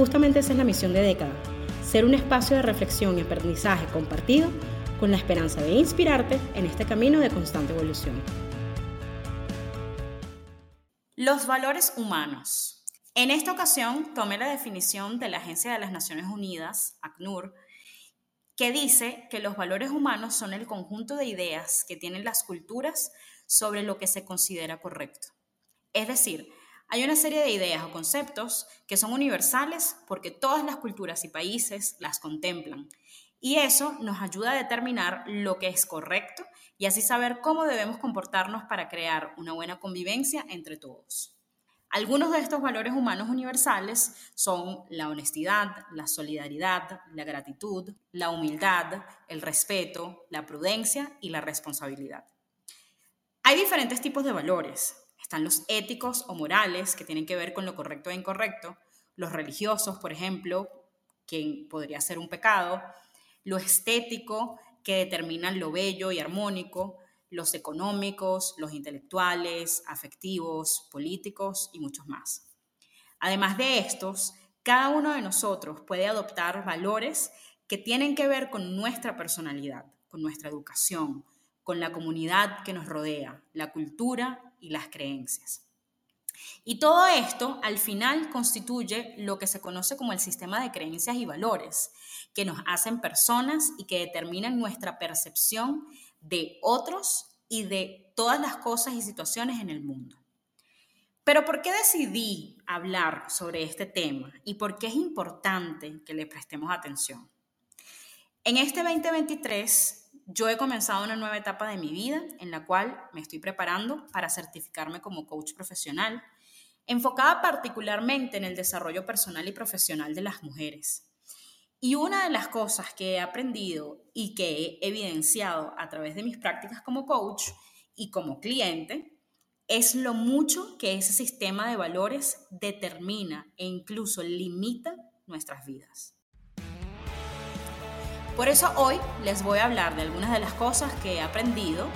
Justamente esa es la misión de Década, ser un espacio de reflexión y aprendizaje compartido con la esperanza de inspirarte en este camino de constante evolución. Los valores humanos. En esta ocasión tomé la definición de la Agencia de las Naciones Unidas, ACNUR, que dice que los valores humanos son el conjunto de ideas que tienen las culturas sobre lo que se considera correcto. Es decir, hay una serie de ideas o conceptos que son universales porque todas las culturas y países las contemplan. Y eso nos ayuda a determinar lo que es correcto y así saber cómo debemos comportarnos para crear una buena convivencia entre todos. Algunos de estos valores humanos universales son la honestidad, la solidaridad, la gratitud, la humildad, el respeto, la prudencia y la responsabilidad. Hay diferentes tipos de valores, están los éticos o morales, que tienen que ver con lo correcto e incorrecto, los religiosos, por ejemplo, que podría ser un pecado, lo estético, que determinan lo bello y armónico, los económicos, los intelectuales, afectivos, políticos y muchos más. Además de estos, cada uno de nosotros puede adoptar valores que tienen que ver con nuestra personalidad, con nuestra educación, con la comunidad que nos rodea, la cultura y las creencias. Y todo esto al final constituye lo que se conoce como el sistema de creencias y valores, que nos hacen personas y que determinan nuestra percepción de otros y de todas las cosas y situaciones en el mundo. Pero ¿por qué decidí hablar sobre este tema y por qué es importante que le prestemos atención? En este 2023 yo he comenzado una nueva etapa de mi vida en la cual me estoy preparando para certificarme como coach profesional, enfocada particularmente en el desarrollo personal y profesional de las mujeres. Y una de las cosas que he aprendido y que he evidenciado a través de mis prácticas como coach y como cliente es lo mucho que ese sistema de valores determina e incluso limita nuestras vidas. Por eso hoy les voy a hablar de algunas de las cosas que he aprendido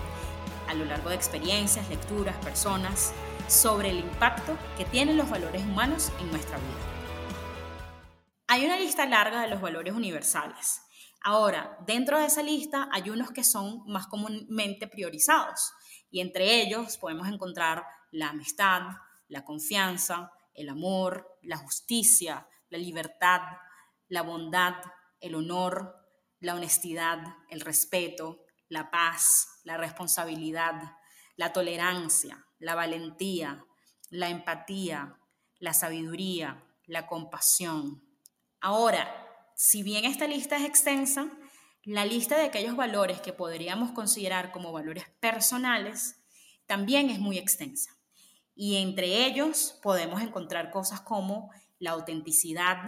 a lo largo de experiencias, lecturas, personas, sobre el impacto que tienen los valores humanos en nuestra vida. Hay una lista larga de los valores universales. Ahora, dentro de esa lista hay unos que son más comúnmente priorizados y entre ellos podemos encontrar la amistad, la confianza, el amor, la justicia, la libertad, la bondad, el honor, la honestidad, el respeto, la paz, la responsabilidad, la tolerancia, la valentía, la empatía, la sabiduría, la compasión. Ahora, si bien esta lista es extensa, la lista de aquellos valores que podríamos considerar como valores personales también es muy extensa. Y entre ellos podemos encontrar cosas como la autenticidad,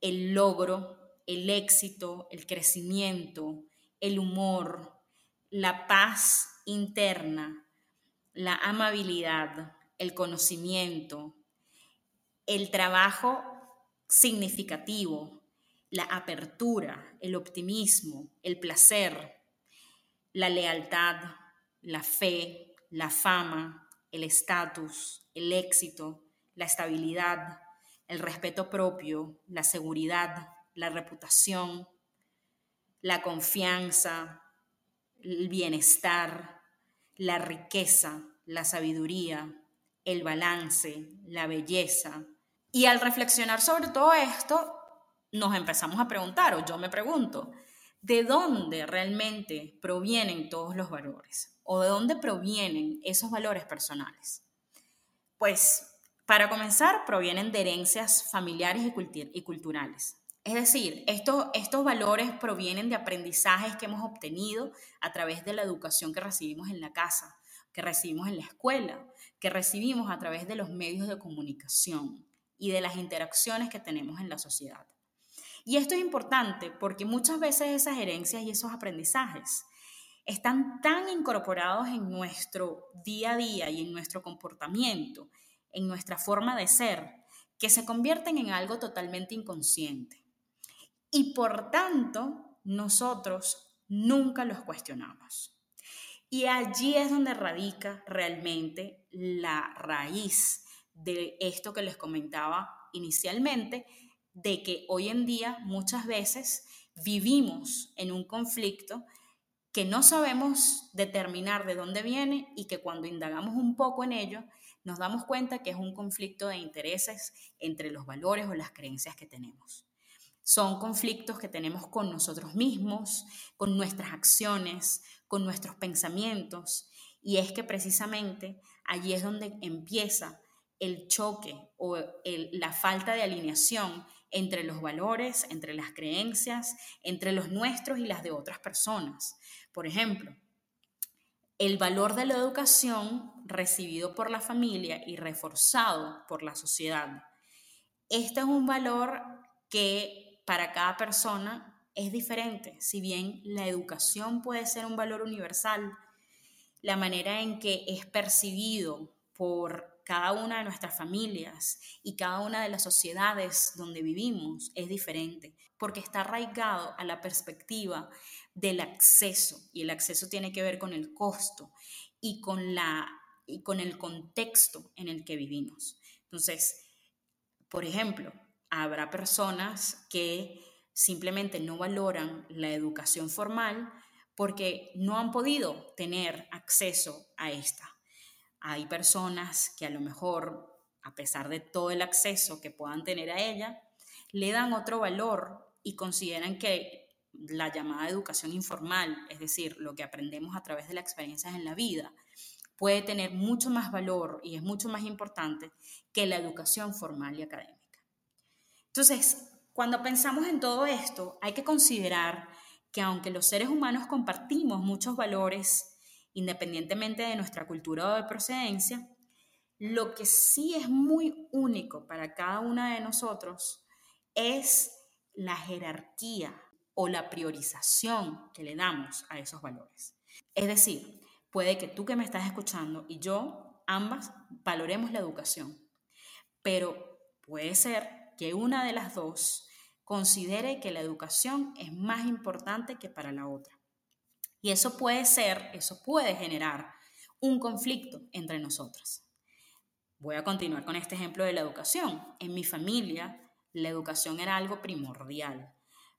el logro, el éxito, el crecimiento, el humor, la paz interna, la amabilidad, el conocimiento, el trabajo significativo, la apertura, el optimismo, el placer, la lealtad, la fe, la fama, el estatus, el éxito, la estabilidad, el respeto propio, la seguridad, la reputación, la confianza, el bienestar, la riqueza, la sabiduría, el balance, la belleza. Y al reflexionar sobre todo esto, nos empezamos a preguntar, o yo me pregunto, ¿de dónde realmente provienen todos los valores? ¿O de dónde provienen esos valores personales? Pues, para comenzar, provienen de herencias familiares y, culturales. Es decir, estos, valores provienen de aprendizajes que hemos obtenido a través de la educación que recibimos en la casa, que recibimos en la escuela, que recibimos a través de los medios de comunicación y de las interacciones que tenemos en la sociedad. Y esto es importante porque muchas veces esas herencias y esos aprendizajes están tan incorporados en nuestro día a día y en nuestro comportamiento, en nuestra forma de ser, que se convierten en algo totalmente inconsciente. Y por tanto, nosotros nunca los cuestionamos. Y allí es donde radica realmente la raíz de esto que les comentaba inicialmente, de que hoy en día muchas veces vivimos en un conflicto que no sabemos determinar de dónde viene y que cuando indagamos un poco en ello, nos damos cuenta que es un conflicto de intereses entre los valores o las creencias que tenemos. Son conflictos que tenemos con nosotros mismos, con nuestras acciones, con nuestros pensamientos. Y es que precisamente allí es donde empieza el choque o la falta de alineación entre los valores, entre las creencias, entre los nuestros y las de otras personas. Por ejemplo, el valor de la educación recibido por la familia y reforzado por la sociedad. Este es un valor que para cada persona es diferente. Si bien la educación puede ser un valor universal, la manera en que es percibido por cada una de nuestras familias y cada una de las sociedades donde vivimos es diferente, porque está arraigado a la perspectiva del acceso, y el acceso tiene que ver con el costo y con, la, y con el contexto en el que vivimos. Entonces, por ejemplo, habrá personas que simplemente no valoran la educación formal porque no han podido tener acceso a esta. Hay personas que a lo mejor, a pesar de todo el acceso que puedan tener a ella, le dan otro valor y consideran que la llamada educación informal, es decir, lo que aprendemos a través de las experiencias en la vida, puede tener mucho más valor y es mucho más importante que la educación formal y académica. Entonces, cuando pensamos en todo esto, hay que considerar que aunque los seres humanos compartimos muchos valores independientemente de nuestra cultura o de procedencia, lo que sí es muy único para cada una de nosotros es la jerarquía o la priorización que le damos a esos valores. Es decir, puede que tú que me estás escuchando y yo ambas valoremos la educación, pero puede ser que una de las dos considere que la educación es más importante que para la otra. Y eso puede ser, eso puede generar un conflicto entre nosotras. Voy a continuar con este ejemplo de la educación. En mi familia, la educación era algo primordial,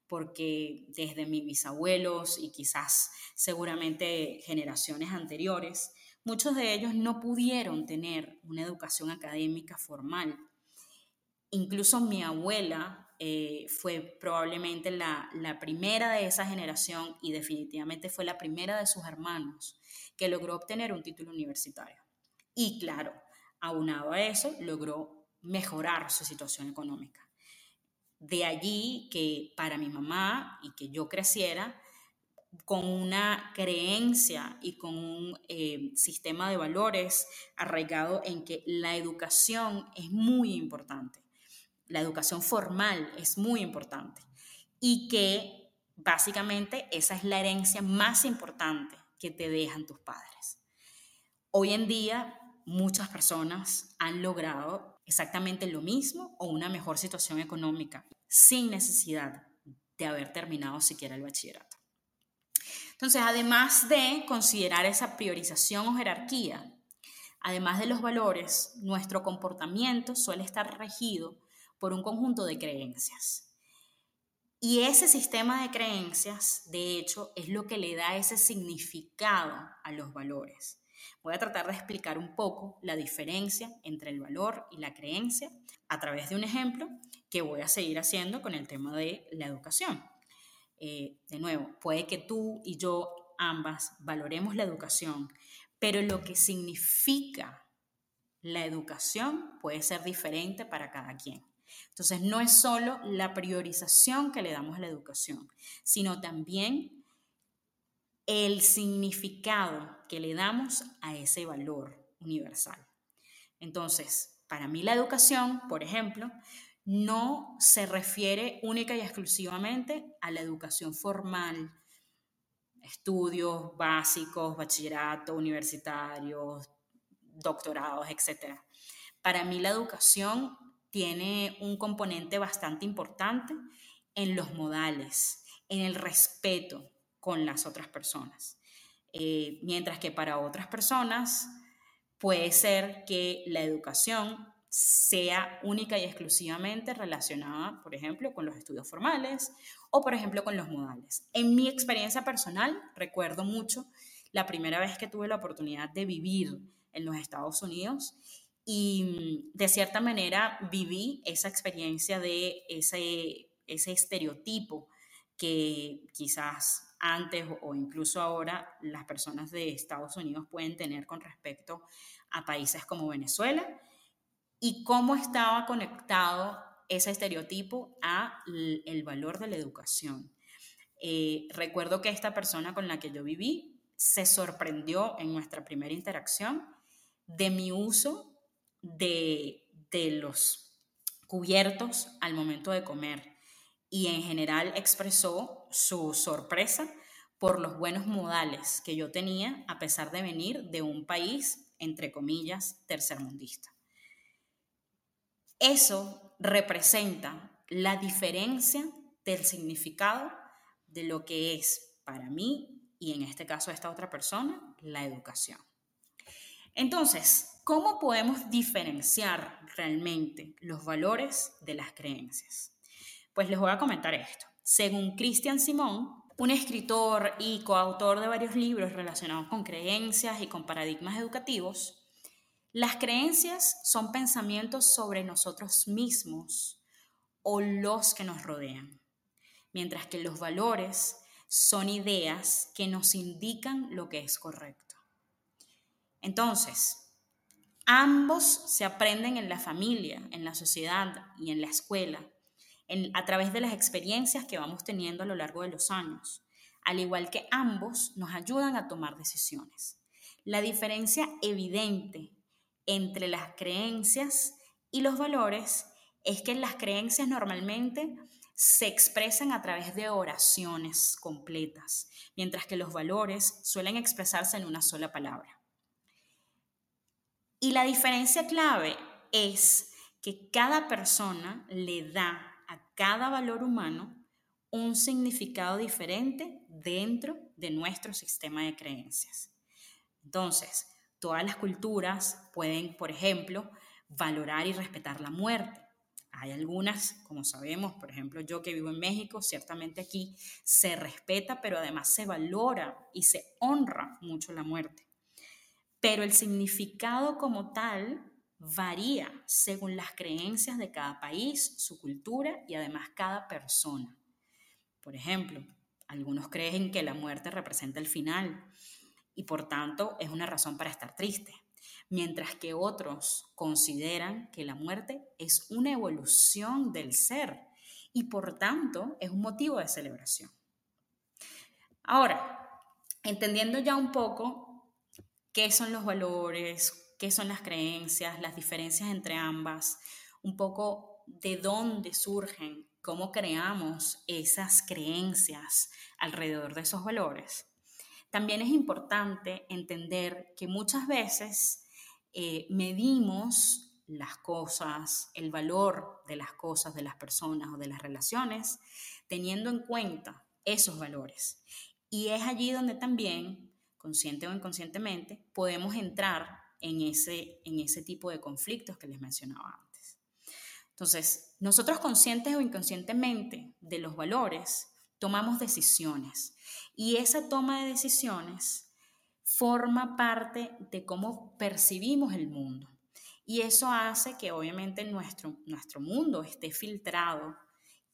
porque desde mis bisabuelos y quizás seguramente generaciones anteriores, muchos de ellos no pudieron tener una educación académica formal. Incluso mi abuela eh, fue probablemente la, primera de esa generación y definitivamente fue la primera de sus hermanos que logró obtener un título universitario. Y claro, aunado a eso, logró mejorar su situación económica. De allí que para mi mamá y que yo creciera con una creencia y con un eh, sistema de valores arraigado en que la educación es muy importante la educación formal es muy importante y que básicamente esa es la herencia más importante que te dejan tus padres. Hoy en día muchas personas han logrado exactamente lo mismo o una mejor situación económica sin necesidad de haber terminado siquiera el bachillerato. Entonces, además de considerar esa priorización o jerarquía, además de los valores, nuestro comportamiento suele estar regido por un conjunto de creencias. Y ese sistema de creencias, de hecho, es lo que le da ese significado a los valores. Voy a tratar de explicar un poco la diferencia entre el valor y la creencia a través de un ejemplo que voy a seguir haciendo con el tema de la educación. Eh, de nuevo, puede que tú y yo ambas valoremos la educación, pero lo que significa la educación puede ser diferente para cada quien. Entonces, no es solo la priorización que le damos a la educación, sino también el significado que le damos a ese valor universal. Entonces, para mí la educación, por ejemplo, no se refiere única y exclusivamente a la educación formal, estudios básicos, bachillerato, universitarios, doctorados, etc. Para mí la educación tiene un componente bastante importante en los modales, en el respeto con las otras personas. Eh, mientras que para otras personas puede ser que la educación sea única y exclusivamente relacionada, por ejemplo, con los estudios formales o, por ejemplo, con los modales. En mi experiencia personal, recuerdo mucho la primera vez que tuve la oportunidad de vivir en los Estados Unidos y de cierta manera viví esa experiencia de ese, ese estereotipo que quizás antes o incluso ahora las personas de Estados Unidos pueden tener con respecto a países como Venezuela y cómo estaba conectado ese estereotipo a el valor de la educación. Eh, recuerdo que esta persona con la que yo viví se sorprendió en nuestra primera interacción de mi uso de, de los cubiertos al momento de comer y en general expresó su sorpresa por los buenos modales que yo tenía a pesar de venir de un país, entre comillas, tercermundista. Eso representa la diferencia del significado de lo que es para mí y en este caso esta otra persona, la educación. Entonces, ¿cómo podemos diferenciar realmente los valores de las creencias? Pues les voy a comentar esto. Según Christian Simón, un escritor y coautor de varios libros relacionados con creencias y con paradigmas educativos, las creencias son pensamientos sobre nosotros mismos o los que nos rodean, mientras que los valores son ideas que nos indican lo que es correcto. Entonces, ambos se aprenden en la familia, en la sociedad y en la escuela, a través de las experiencias que vamos teniendo a lo largo de los años, al igual que ambos nos ayudan a tomar decisiones. La diferencia evidente entre las creencias y los valores es que las creencias normalmente se expresan a través de oraciones completas, mientras que los valores suelen expresarse en una sola palabra. Y la diferencia clave es que cada persona le da a cada valor humano un significado diferente dentro de nuestro sistema de creencias. Entonces, Todas las culturas pueden, por ejemplo, valorar y respetar la muerte. Hay algunas, como sabemos, por ejemplo, yo que vivo en México, ciertamente aquí se respeta, pero además se valora y se honra mucho la muerte. Pero el significado como tal varía según las creencias de cada país, su cultura y además cada persona. Por ejemplo, algunos creen que la muerte representa el final, y por tanto es una razón para estar triste, mientras que otros consideran que la muerte es una evolución del ser y por tanto es un motivo de celebración. Ahora, entendiendo ya un poco qué son los valores, qué son las creencias, las diferencias entre ambas, un poco de dónde surgen, cómo creamos esas creencias alrededor de esos valores, también es importante entender que muchas veces eh, medimos las cosas, el valor de las cosas, de las personas o de las relaciones, teniendo en cuenta esos valores. Y es allí donde también, consciente o inconscientemente, podemos entrar en ese, en ese tipo de conflictos que les mencionaba antes. Entonces, nosotros conscientes o inconscientemente de los valores, tomamos decisiones y esa toma de decisiones forma parte de cómo percibimos el mundo. Y eso hace que obviamente nuestro, nuestro mundo esté filtrado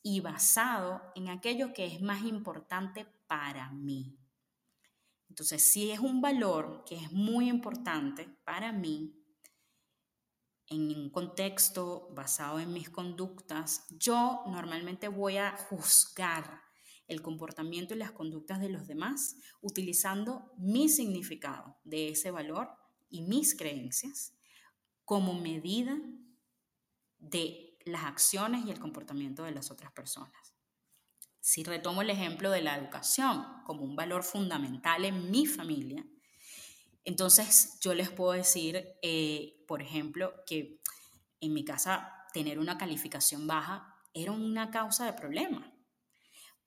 y basado en aquello que es más importante para mí. Entonces, si es un valor que es muy importante para mí, en un contexto basado en mis conductas, yo normalmente voy a juzgar el comportamiento y las conductas de los demás utilizando mi significado de ese valor y mis creencias como medida de las acciones y el comportamiento de las otras personas. Si retomo el ejemplo de la educación como un valor fundamental en mi familia, entonces yo les puedo decir, eh, por ejemplo, que en mi casa tener una calificación baja era una causa de problema.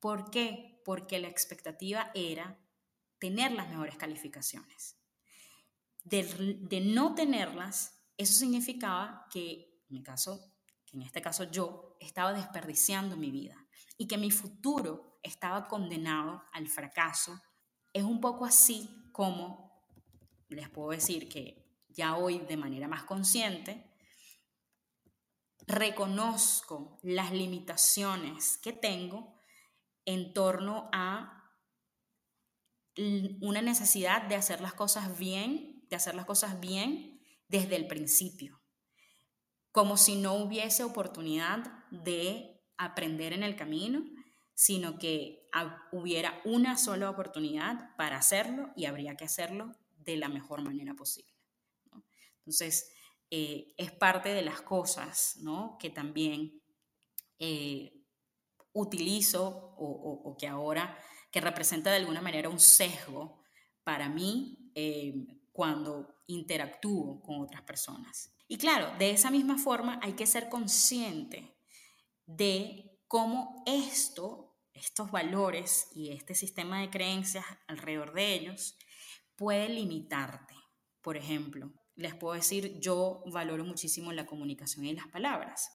¿Por qué? Porque la expectativa era tener las mejores calificaciones. De, no tenerlas, eso significaba que, en mi caso, que en este caso yo, estaba desperdiciando mi vida y que mi futuro estaba condenado al fracaso. Es un poco así como les puedo decir que ya hoy de manera más consciente reconozco las limitaciones que tengo en torno a una necesidad de hacer las cosas bien, de hacer las cosas bien desde el principio, como si no hubiese oportunidad de aprender en el camino, sino que hubiera una sola oportunidad para hacerlo y habría que hacerlo de la mejor manera posible. Entonces, eh, es parte de las cosas que también eh, utilizo o, que ahora, que representa de alguna manera un sesgo para mí eh, cuando interactúo con otras personas. Y claro, de esa misma forma hay que ser consciente de cómo esto, estos valores y este sistema de creencias alrededor de ellos puede limitarte. Por ejemplo, les puedo decir, yo valoro muchísimo la comunicación y las palabras.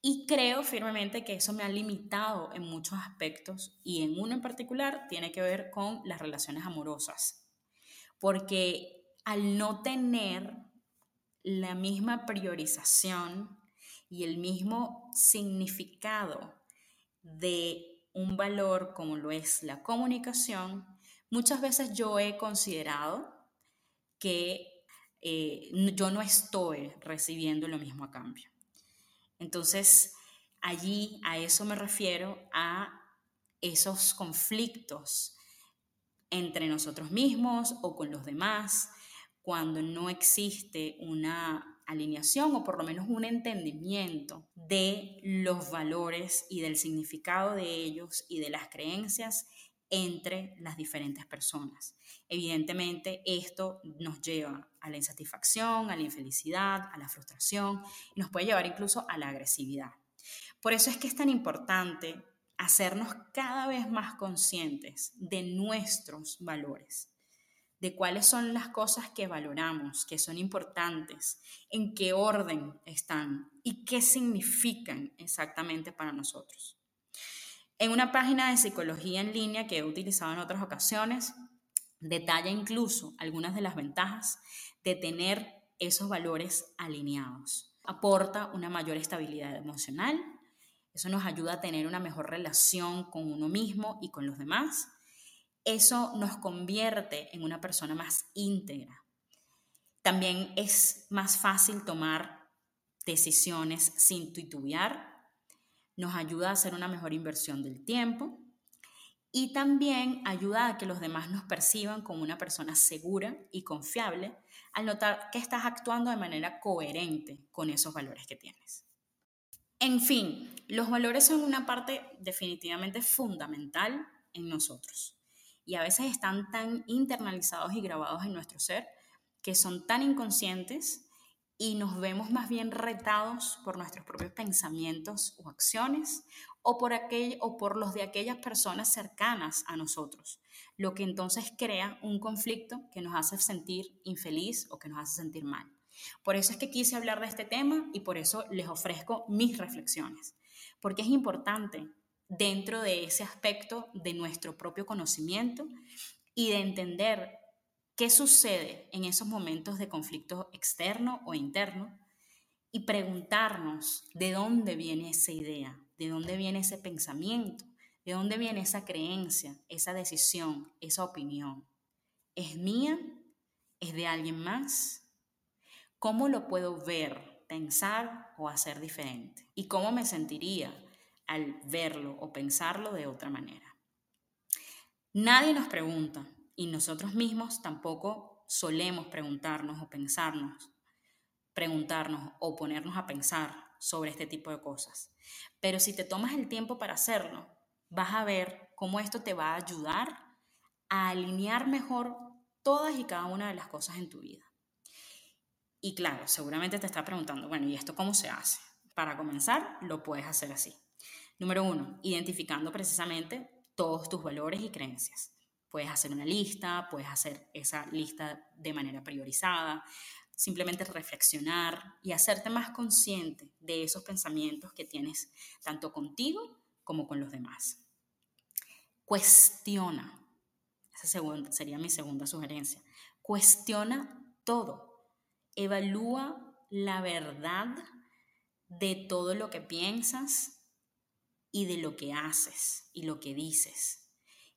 Y creo firmemente que eso me ha limitado en muchos aspectos y en uno en particular tiene que ver con las relaciones amorosas. Porque al no tener la misma priorización y el mismo significado de un valor como lo es la comunicación, muchas veces yo he considerado que eh, yo no estoy recibiendo lo mismo a cambio. Entonces, allí a eso me refiero a esos conflictos entre nosotros mismos o con los demás, cuando no existe una alineación o por lo menos un entendimiento de los valores y del significado de ellos y de las creencias entre las diferentes personas. Evidentemente, esto nos lleva a la insatisfacción, a la infelicidad, a la frustración y nos puede llevar incluso a la agresividad. Por eso es que es tan importante hacernos cada vez más conscientes de nuestros valores, de cuáles son las cosas que valoramos, que son importantes, en qué orden están y qué significan exactamente para nosotros. En una página de psicología en línea que he utilizado en otras ocasiones, detalla incluso algunas de las ventajas de tener esos valores alineados. Aporta una mayor estabilidad emocional, eso nos ayuda a tener una mejor relación con uno mismo y con los demás. Eso nos convierte en una persona más íntegra. También es más fácil tomar decisiones sin titubear nos ayuda a hacer una mejor inversión del tiempo y también ayuda a que los demás nos perciban como una persona segura y confiable al notar que estás actuando de manera coherente con esos valores que tienes. En fin, los valores son una parte definitivamente fundamental en nosotros y a veces están tan internalizados y grabados en nuestro ser que son tan inconscientes y nos vemos más bien retados por nuestros propios pensamientos o acciones o por, aquel, o por los de aquellas personas cercanas a nosotros, lo que entonces crea un conflicto que nos hace sentir infeliz o que nos hace sentir mal. Por eso es que quise hablar de este tema y por eso les ofrezco mis reflexiones, porque es importante dentro de ese aspecto de nuestro propio conocimiento y de entender qué sucede en esos momentos de conflicto externo o interno y preguntarnos de dónde viene esa idea, de dónde viene ese pensamiento, de dónde viene esa creencia, esa decisión, esa opinión. ¿Es mía? ¿Es de alguien más? ¿Cómo lo puedo ver, pensar o hacer diferente? ¿Y cómo me sentiría al verlo o pensarlo de otra manera? Nadie nos pregunta y nosotros mismos tampoco solemos preguntarnos o pensarnos, preguntarnos o ponernos a pensar sobre este tipo de cosas. Pero si te tomas el tiempo para hacerlo, vas a ver cómo esto te va a ayudar a alinear mejor todas y cada una de las cosas en tu vida. Y claro, seguramente te estás preguntando, bueno, ¿y esto cómo se hace? Para comenzar, lo puedes hacer así. Número uno, identificando precisamente todos tus valores y creencias. Puedes hacer una lista, puedes hacer esa lista de manera priorizada, simplemente reflexionar y hacerte más consciente de esos pensamientos que tienes tanto contigo como con los demás. Cuestiona, esa sería mi segunda sugerencia, cuestiona todo, evalúa la verdad de todo lo que piensas y de lo que haces y lo que dices.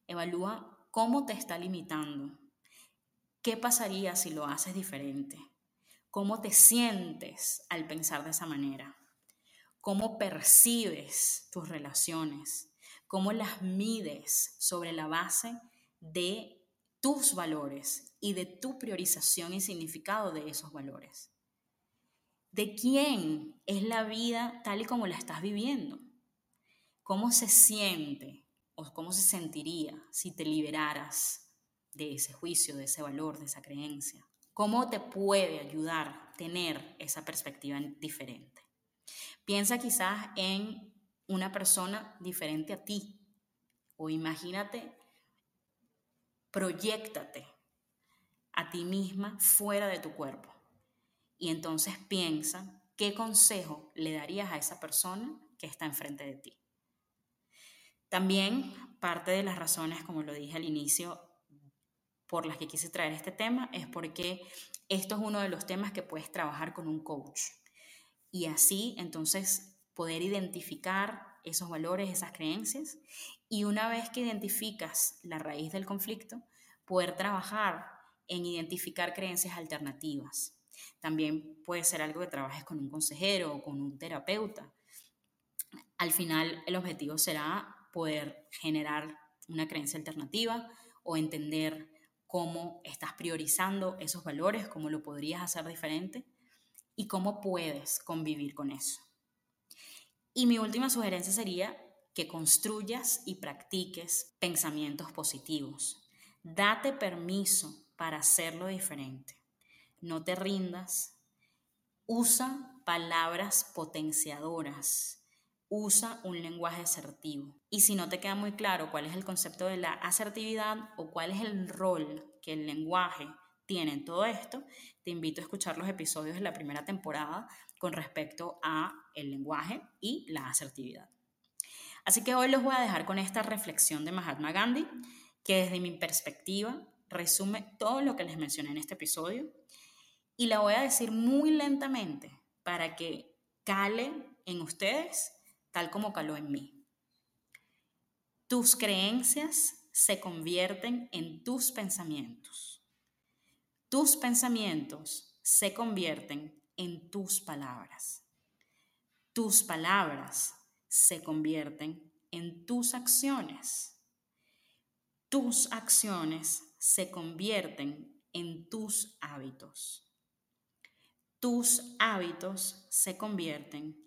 Evalúa ¿Cómo te está limitando? ¿Qué pasaría si lo haces diferente? ¿Cómo te sientes al pensar de esa manera? ¿Cómo percibes tus relaciones? ¿Cómo las mides sobre la base de tus valores y de tu priorización y significado de esos valores? ¿De quién es la vida tal y como la estás viviendo? ¿Cómo se siente? o cómo se sentiría si te liberaras de ese juicio, de ese valor, de esa creencia. ¿Cómo te puede ayudar tener esa perspectiva diferente? Piensa quizás en una persona diferente a ti o imagínate, proyectate a ti misma fuera de tu cuerpo y entonces piensa qué consejo le darías a esa persona que está enfrente de ti. También parte de las razones, como lo dije al inicio, por las que quise traer este tema es porque esto es uno de los temas que puedes trabajar con un coach. Y así, entonces, poder identificar esos valores, esas creencias, y una vez que identificas la raíz del conflicto, poder trabajar en identificar creencias alternativas. También puede ser algo que trabajes con un consejero o con un terapeuta. Al final, el objetivo será poder generar una creencia alternativa o entender cómo estás priorizando esos valores, cómo lo podrías hacer diferente y cómo puedes convivir con eso. Y mi última sugerencia sería que construyas y practiques pensamientos positivos. Date permiso para hacerlo diferente. No te rindas. Usa palabras potenciadoras usa un lenguaje asertivo. Y si no te queda muy claro cuál es el concepto de la asertividad o cuál es el rol que el lenguaje tiene en todo esto, te invito a escuchar los episodios de la primera temporada con respecto a el lenguaje y la asertividad. Así que hoy los voy a dejar con esta reflexión de Mahatma Gandhi, que desde mi perspectiva resume todo lo que les mencioné en este episodio y la voy a decir muy lentamente para que cale en ustedes tal como caló en mí. Tus creencias se convierten en tus pensamientos. Tus pensamientos se convierten en tus palabras. Tus palabras se convierten en tus acciones. Tus acciones se convierten en tus hábitos. Tus hábitos se convierten